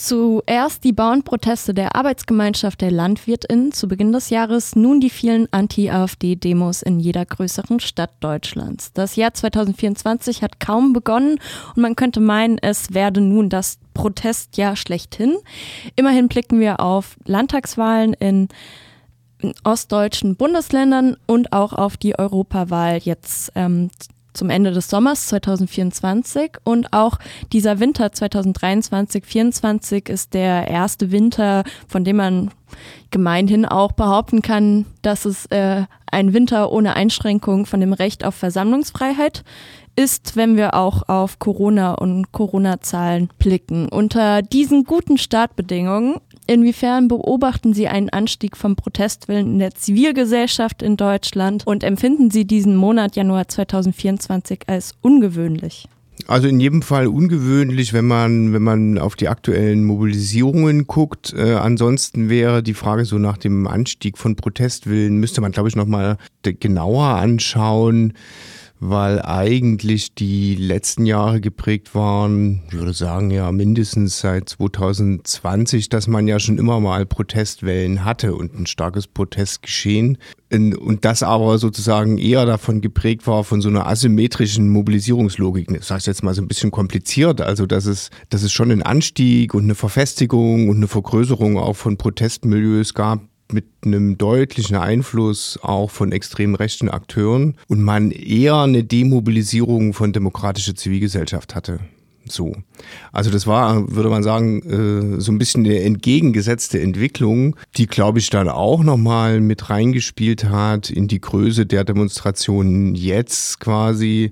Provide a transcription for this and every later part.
Zuerst die Bauernproteste der Arbeitsgemeinschaft der LandwirtInnen zu Beginn des Jahres, nun die vielen Anti-AfD-Demos in jeder größeren Stadt Deutschlands. Das Jahr 2024 hat kaum begonnen und man könnte meinen, es werde nun das Protestjahr schlechthin. Immerhin blicken wir auf Landtagswahlen in ostdeutschen Bundesländern und auch auf die Europawahl jetzt ähm, zum Ende des Sommers 2024 und auch dieser Winter 2023-24 ist der erste Winter, von dem man gemeinhin auch behaupten kann, dass es äh, ein Winter ohne Einschränkung von dem Recht auf Versammlungsfreiheit ist, wenn wir auch auf Corona und Corona-Zahlen blicken. Unter diesen guten Startbedingungen Inwiefern beobachten Sie einen Anstieg vom Protestwillen in der Zivilgesellschaft in Deutschland und empfinden Sie diesen Monat Januar 2024 als ungewöhnlich? Also in jedem Fall ungewöhnlich, wenn man, wenn man auf die aktuellen Mobilisierungen guckt. Äh, ansonsten wäre die Frage so nach dem Anstieg von Protestwillen, müsste man, glaube ich, nochmal genauer anschauen weil eigentlich die letzten Jahre geprägt waren, ich würde sagen ja mindestens seit 2020, dass man ja schon immer mal Protestwellen hatte und ein starkes Protestgeschehen. Und das aber sozusagen eher davon geprägt war von so einer asymmetrischen Mobilisierungslogik. Das sage ich jetzt mal so ein bisschen kompliziert. Also dass es, dass es schon einen Anstieg und eine Verfestigung und eine Vergrößerung auch von Protestmilieus gab, mit einem deutlichen Einfluss auch von extrem rechten Akteuren und man eher eine Demobilisierung von demokratischer Zivilgesellschaft hatte. So. Also das war, würde man sagen, äh, so ein bisschen eine entgegengesetzte Entwicklung, die, glaube ich, dann auch nochmal mit reingespielt hat in die Größe der Demonstrationen jetzt quasi,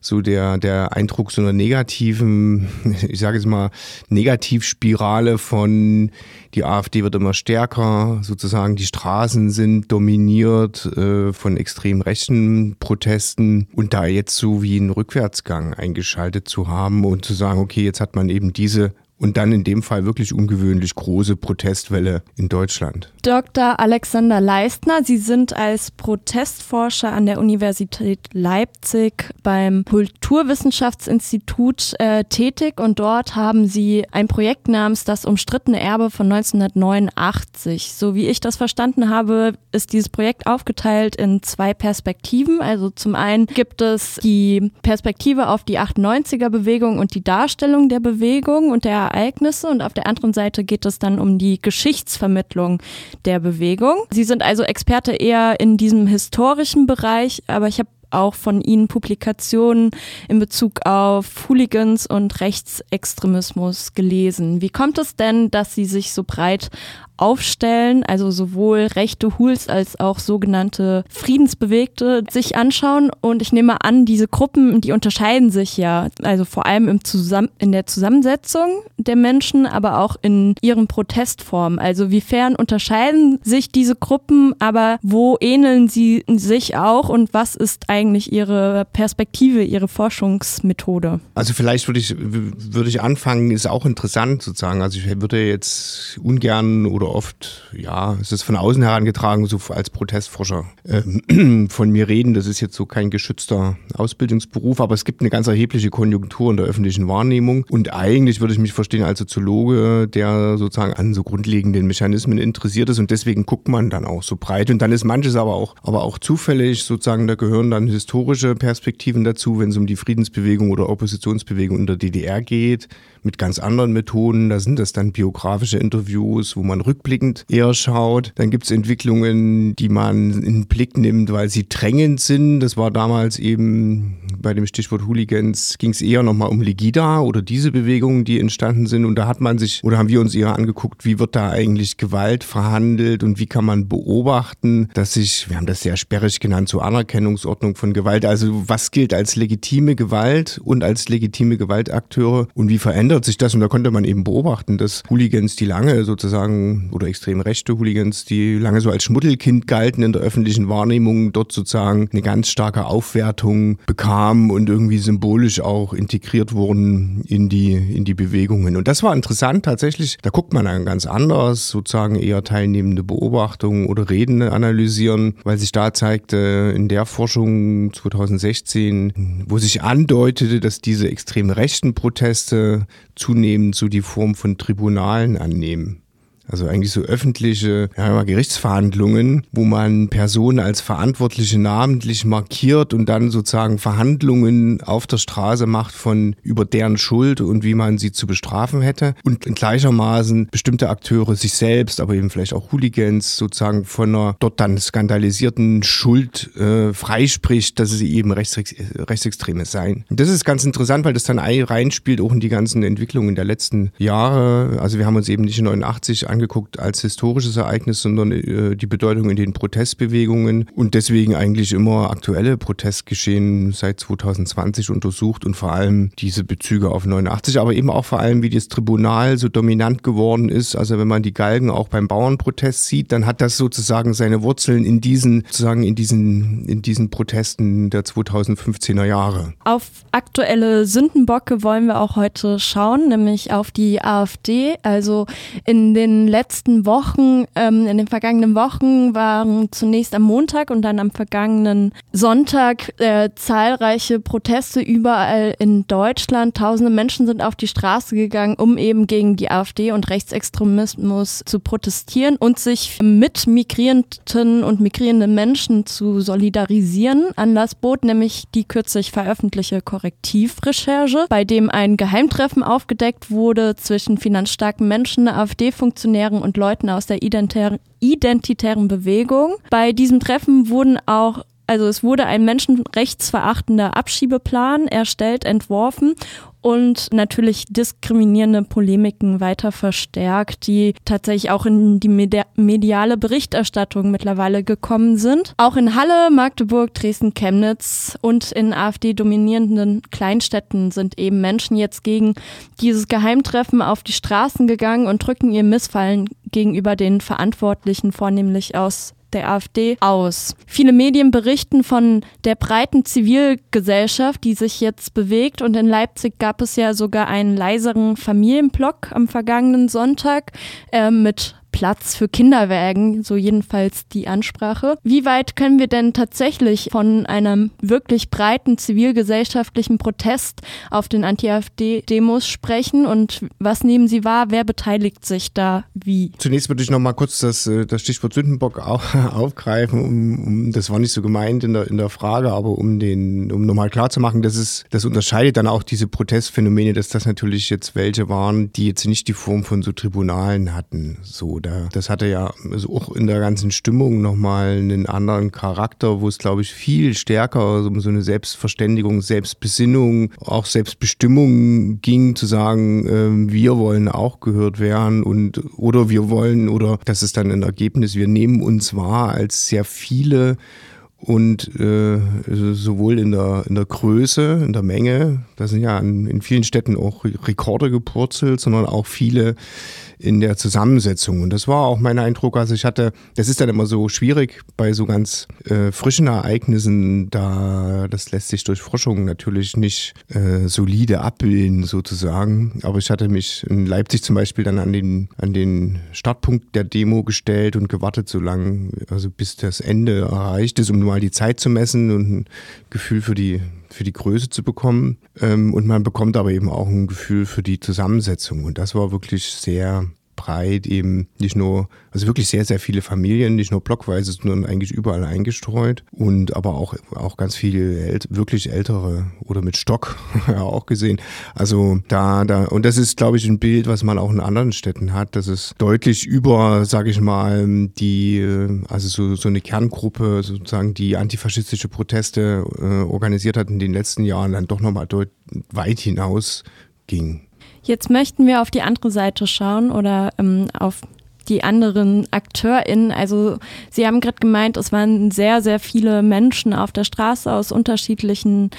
so der, der Eindruck so einer negativen, ich sage jetzt mal, Negativspirale von die AfD wird immer stärker, sozusagen die Straßen sind dominiert äh, von extrem rechten Protesten. Und da jetzt so wie einen Rückwärtsgang eingeschaltet zu haben und zu sagen, okay, jetzt hat man eben diese und dann in dem Fall wirklich ungewöhnlich große Protestwelle in Deutschland. Dr. Alexander Leistner, Sie sind als Protestforscher an der Universität Leipzig beim Kulturwissenschaftsinstitut äh, tätig und dort haben Sie ein Projekt namens Das umstrittene Erbe von 1989. So wie ich das verstanden habe, ist dieses Projekt aufgeteilt in zwei Perspektiven. Also zum einen gibt es die Perspektive auf die 98er Bewegung und die Darstellung der Bewegung und der Ereignisse und auf der anderen Seite geht es dann um die Geschichtsvermittlung der Bewegung. Sie sind also Experte eher in diesem historischen Bereich, aber ich habe auch von Ihnen Publikationen in Bezug auf Hooligans und Rechtsextremismus gelesen. Wie kommt es denn, dass Sie sich so breit aufstellen, also sowohl rechte Hools als auch sogenannte Friedensbewegte sich anschauen. Und ich nehme an, diese Gruppen, die unterscheiden sich ja, also vor allem im Zusam in der Zusammensetzung der Menschen, aber auch in ihren Protestformen. Also wiefern unterscheiden sich diese Gruppen, aber wo ähneln sie sich auch und was ist eigentlich ihre Perspektive, ihre Forschungsmethode? Also vielleicht würde ich, würde ich anfangen, ist auch interessant sozusagen. Also ich würde jetzt ungern oder oft, ja, es ist von außen herangetragen, so als Protestforscher äh, von mir reden. Das ist jetzt so kein geschützter Ausbildungsberuf, aber es gibt eine ganz erhebliche Konjunktur in der öffentlichen Wahrnehmung. Und eigentlich würde ich mich verstehen als Soziologe, der sozusagen an so grundlegenden Mechanismen interessiert ist. Und deswegen guckt man dann auch so breit. Und dann ist manches aber auch, aber auch zufällig sozusagen, da gehören dann historische Perspektiven dazu, wenn es um die Friedensbewegung oder Oppositionsbewegung in der DDR geht, mit ganz anderen Methoden. Da sind das dann biografische Interviews, wo man rück rückblickend eher schaut. Dann gibt es Entwicklungen, die man in den Blick nimmt, weil sie drängend sind. Das war damals eben bei dem Stichwort Hooligans, ging es eher nochmal um Legida oder diese Bewegungen, die entstanden sind. Und da hat man sich, oder haben wir uns eher angeguckt, wie wird da eigentlich Gewalt verhandelt und wie kann man beobachten, dass sich, wir haben das sehr sperrig genannt, zur so Anerkennungsordnung von Gewalt. Also was gilt als legitime Gewalt und als legitime Gewaltakteure und wie verändert sich das? Und da konnte man eben beobachten, dass Hooligans, die lange sozusagen oder extrem rechte Hooligans, die lange so als Schmuddelkind galten in der öffentlichen Wahrnehmung, dort sozusagen eine ganz starke Aufwertung bekamen und irgendwie symbolisch auch integriert wurden in die, in die Bewegungen. Und das war interessant tatsächlich. Da guckt man dann ganz anders, sozusagen eher teilnehmende Beobachtungen oder Reden analysieren, weil sich da zeigte in der Forschung 2016, wo sich andeutete, dass diese extrem rechten Proteste zunehmend so die Form von Tribunalen annehmen. Also eigentlich so öffentliche ja, Gerichtsverhandlungen, wo man Personen als Verantwortliche namentlich markiert und dann sozusagen Verhandlungen auf der Straße macht von über deren Schuld und wie man sie zu bestrafen hätte. Und gleichermaßen bestimmte Akteure sich selbst, aber eben vielleicht auch Hooligans sozusagen von einer dort dann skandalisierten Schuld äh, freispricht, dass sie eben Rechtsex Rechtsextreme seien. Und das ist ganz interessant, weil das dann reinspielt auch in die ganzen Entwicklungen der letzten Jahre. Also wir haben uns eben nicht in 89 angeguckt als historisches Ereignis, sondern äh, die Bedeutung in den Protestbewegungen und deswegen eigentlich immer aktuelle Protestgeschehen seit 2020 untersucht und vor allem diese Bezüge auf 89, aber eben auch vor allem, wie das Tribunal so dominant geworden ist. Also wenn man die Galgen auch beim Bauernprotest sieht, dann hat das sozusagen seine Wurzeln in diesen, sozusagen in diesen, in diesen Protesten der 2015er Jahre. Auf aktuelle Sündenbocke wollen wir auch heute schauen, nämlich auf die AfD. Also in den letzten Wochen, ähm, in den vergangenen Wochen waren zunächst am Montag und dann am vergangenen Sonntag äh, zahlreiche Proteste überall in Deutschland. Tausende Menschen sind auf die Straße gegangen, um eben gegen die AfD und Rechtsextremismus zu protestieren und sich mit migrierenden und migrierenden Menschen zu solidarisieren. Anlass bot nämlich die kürzlich veröffentlichte Korrektivrecherche, bei dem ein Geheimtreffen aufgedeckt wurde zwischen finanzstarken Menschen, AfD-Funktionären Revolutionären und Leuten aus der identitären Bewegung. Bei diesem Treffen wurden auch also es wurde ein menschenrechtsverachtender Abschiebeplan erstellt, entworfen und natürlich diskriminierende Polemiken weiter verstärkt, die tatsächlich auch in die mediale Berichterstattung mittlerweile gekommen sind. Auch in Halle, Magdeburg, Dresden, Chemnitz und in AfD-dominierenden Kleinstädten sind eben Menschen jetzt gegen dieses Geheimtreffen auf die Straßen gegangen und drücken ihr Missfallen gegenüber den Verantwortlichen, vornehmlich aus der AfD aus. Viele Medien berichten von der breiten Zivilgesellschaft, die sich jetzt bewegt. Und in Leipzig gab es ja sogar einen leiseren Familienblock am vergangenen Sonntag äh, mit Platz für Kinderwägen, so jedenfalls die Ansprache. Wie weit können wir denn tatsächlich von einem wirklich breiten zivilgesellschaftlichen Protest auf den Anti-AfD-Demos sprechen und was nehmen Sie wahr? Wer beteiligt sich da wie? Zunächst würde ich noch mal kurz das, äh, das Stichwort Sündenbock aufgreifen. Um, um, das war nicht so gemeint in der, in der Frage, aber um um nochmal klarzumachen, das ist, das unterscheidet dann auch diese Protestphänomene, dass das natürlich jetzt welche waren, die jetzt nicht die Form von so Tribunalen hatten. So, da, das hatte ja also auch in der ganzen Stimmung nochmal einen anderen Charakter, wo es, glaube ich, viel stärker um so eine Selbstverständigung, Selbstbesinnung, auch Selbstbestimmung ging, zu sagen, äh, wir wollen auch gehört werden und oder wir wollen, oder das ist dann ein Ergebnis, wir nehmen uns wahr als sehr viele und äh, sowohl in der, in der Größe, in der Menge, da sind ja in, in vielen Städten auch Rekorde gepurzelt, sondern auch viele in der Zusammensetzung. Und das war auch mein Eindruck. Also ich hatte, das ist dann immer so schwierig bei so ganz äh, frischen Ereignissen, da das lässt sich durch Forschung natürlich nicht äh, solide abbilden sozusagen. Aber ich hatte mich in Leipzig zum Beispiel dann an den, an den Startpunkt der Demo gestellt und gewartet so lange, also bis das Ende erreicht ist, um mal die Zeit zu messen und ein Gefühl für die für die Größe zu bekommen. Ähm, und man bekommt aber eben auch ein Gefühl für die Zusammensetzung. Und das war wirklich sehr breit, eben nicht nur, also wirklich sehr, sehr viele Familien, nicht nur blockweise, sondern eigentlich überall eingestreut und aber auch, auch ganz viele äl wirklich ältere oder mit Stock auch gesehen. Also da, da, und das ist, glaube ich, ein Bild, was man auch in anderen Städten hat, dass es deutlich über, sage ich mal, die, also so, so eine Kerngruppe sozusagen, die antifaschistische Proteste äh, organisiert hat in den letzten Jahren, dann doch nochmal weit hinaus ging. Jetzt möchten wir auf die andere Seite schauen oder ähm, auf die anderen AkteurInnen. Also Sie haben gerade gemeint, es waren sehr, sehr viele Menschen auf der Straße aus unterschiedlichen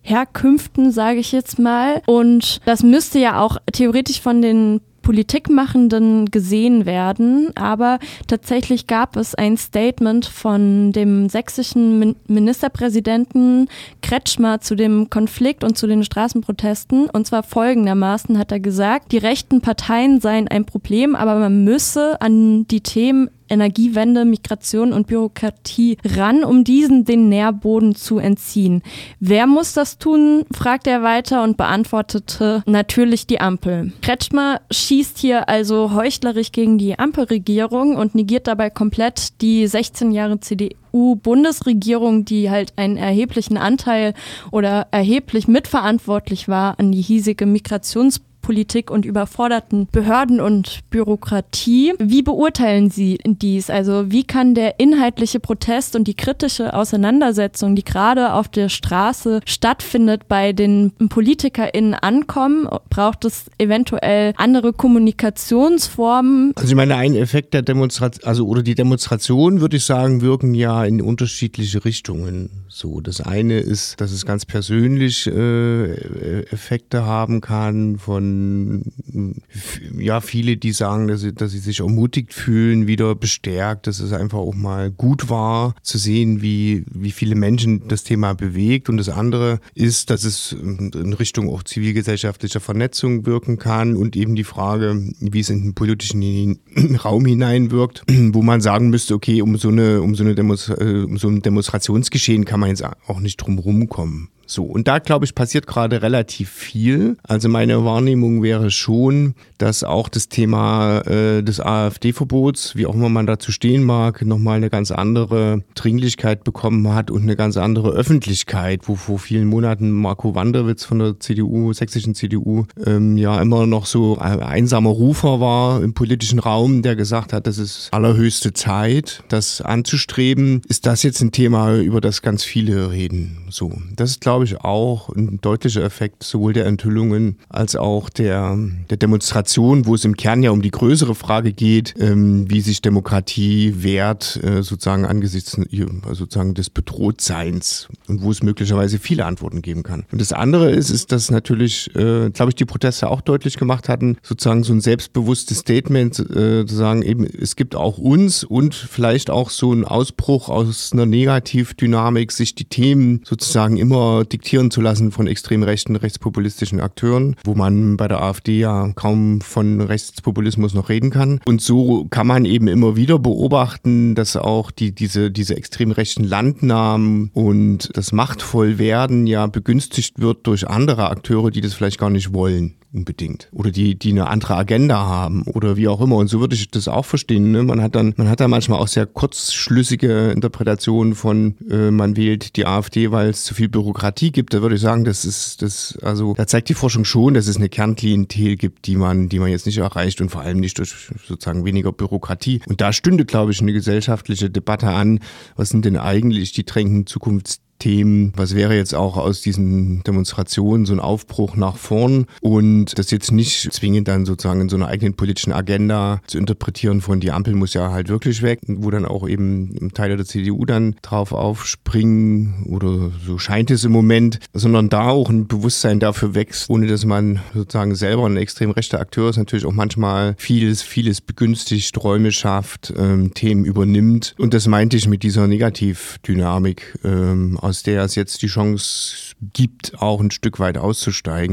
Herkünften, sage ich jetzt mal. Und das müsste ja auch theoretisch von den Politikmachenden gesehen werden. Aber tatsächlich gab es ein Statement von dem sächsischen Ministerpräsidenten Kretschmer zu dem Konflikt und zu den Straßenprotesten. Und zwar folgendermaßen hat er gesagt, die rechten Parteien seien ein Problem, aber man müsse an die Themen Energiewende, Migration und Bürokratie ran, um diesen den Nährboden zu entziehen. Wer muss das tun, fragt er weiter und beantwortete natürlich die Ampel. Kretschmer schießt hier also heuchlerisch gegen die Ampelregierung und negiert dabei komplett die 16 Jahre CDU-Bundesregierung, die halt einen erheblichen Anteil oder erheblich mitverantwortlich war an die hiesige Migrationspolitik Politik und überforderten Behörden und Bürokratie. Wie beurteilen Sie dies? Also wie kann der inhaltliche Protest und die kritische Auseinandersetzung, die gerade auf der Straße stattfindet, bei den PolitikerInnen ankommen? Braucht es eventuell andere Kommunikationsformen? Also ich meine, ein Effekt der Demonstration, also oder die Demonstration, würde ich sagen, wirken ja in unterschiedliche Richtungen. So, das eine ist, dass es ganz persönlich äh, Effekte haben kann von ja, viele, die sagen, dass sie, dass sie sich ermutigt fühlen, wieder bestärkt, dass es einfach auch mal gut war, zu sehen, wie, wie viele Menschen das Thema bewegt. Und das andere ist, dass es in Richtung auch zivilgesellschaftlicher Vernetzung wirken kann und eben die Frage, wie es in den politischen Raum hineinwirkt, wo man sagen müsste, okay, um so eine, um so eine Demonstra äh, um so ein Demonstrationsgeschehen kann man jetzt auch nicht drum rumkommen. So, und da glaube ich, passiert gerade relativ viel. Also meine Wahrnehmung wäre schon, dass auch das Thema äh, des AfD-Verbots, wie auch immer man dazu stehen mag, nochmal eine ganz andere Dringlichkeit bekommen hat und eine ganz andere Öffentlichkeit, wo vor vielen Monaten Marco Wanderwitz von der CDU, sächsischen CDU, ähm, ja immer noch so ein einsamer Rufer war im politischen Raum, der gesagt hat, das ist allerhöchste Zeit, das anzustreben. Ist das jetzt ein Thema, über das ganz viele reden? So, das ist, glaube glaube ich, auch ein deutlicher Effekt sowohl der Enthüllungen als auch der, der Demonstration, wo es im Kern ja um die größere Frage geht, ähm, wie sich Demokratie wehrt, äh, sozusagen angesichts sozusagen des Bedrohtseins und wo es möglicherweise viele Antworten geben kann. Und das andere ist, ist, dass natürlich, äh, glaube ich, die Proteste auch deutlich gemacht hatten, sozusagen so ein selbstbewusstes Statement äh, zu sagen, eben, es gibt auch uns und vielleicht auch so ein Ausbruch aus einer Negativdynamik, sich die Themen sozusagen immer diktieren zu lassen von extrem rechten, rechtspopulistischen Akteuren, wo man bei der AfD ja kaum von Rechtspopulismus noch reden kann. Und so kann man eben immer wieder beobachten, dass auch die, diese, diese extrem rechten Landnahmen und das Machtvollwerden ja begünstigt wird durch andere Akteure, die das vielleicht gar nicht wollen unbedingt. Oder die, die eine andere Agenda haben oder wie auch immer. Und so würde ich das auch verstehen. Ne? Man hat dann, man hat da manchmal auch sehr kurzschlüssige Interpretationen von, äh, man wählt die AfD, weil es zu viel Bürokratie gibt. Da würde ich sagen, das ist, das, also, da zeigt die Forschung schon, dass es eine Kernklientel gibt, die man, die man jetzt nicht erreicht und vor allem nicht durch sozusagen weniger Bürokratie. Und da stünde, glaube ich, eine gesellschaftliche Debatte an. Was sind denn eigentlich die drängenden Zukunfts Themen. Was wäre jetzt auch aus diesen Demonstrationen so ein Aufbruch nach vorn und das jetzt nicht zwingend dann sozusagen in so einer eigenen politischen Agenda zu interpretieren von die Ampel muss ja halt wirklich weg, wo dann auch eben Teile der CDU dann drauf aufspringen oder so scheint es im Moment, sondern da auch ein Bewusstsein dafür wächst, ohne dass man sozusagen selber ein extrem rechter Akteur ist, natürlich auch manchmal vieles, vieles begünstigt, Räume schafft, ähm, Themen übernimmt und das meinte ich mit dieser Negativdynamik ähm, aus der es jetzt die Chance gibt, auch ein Stück weit auszusteigen.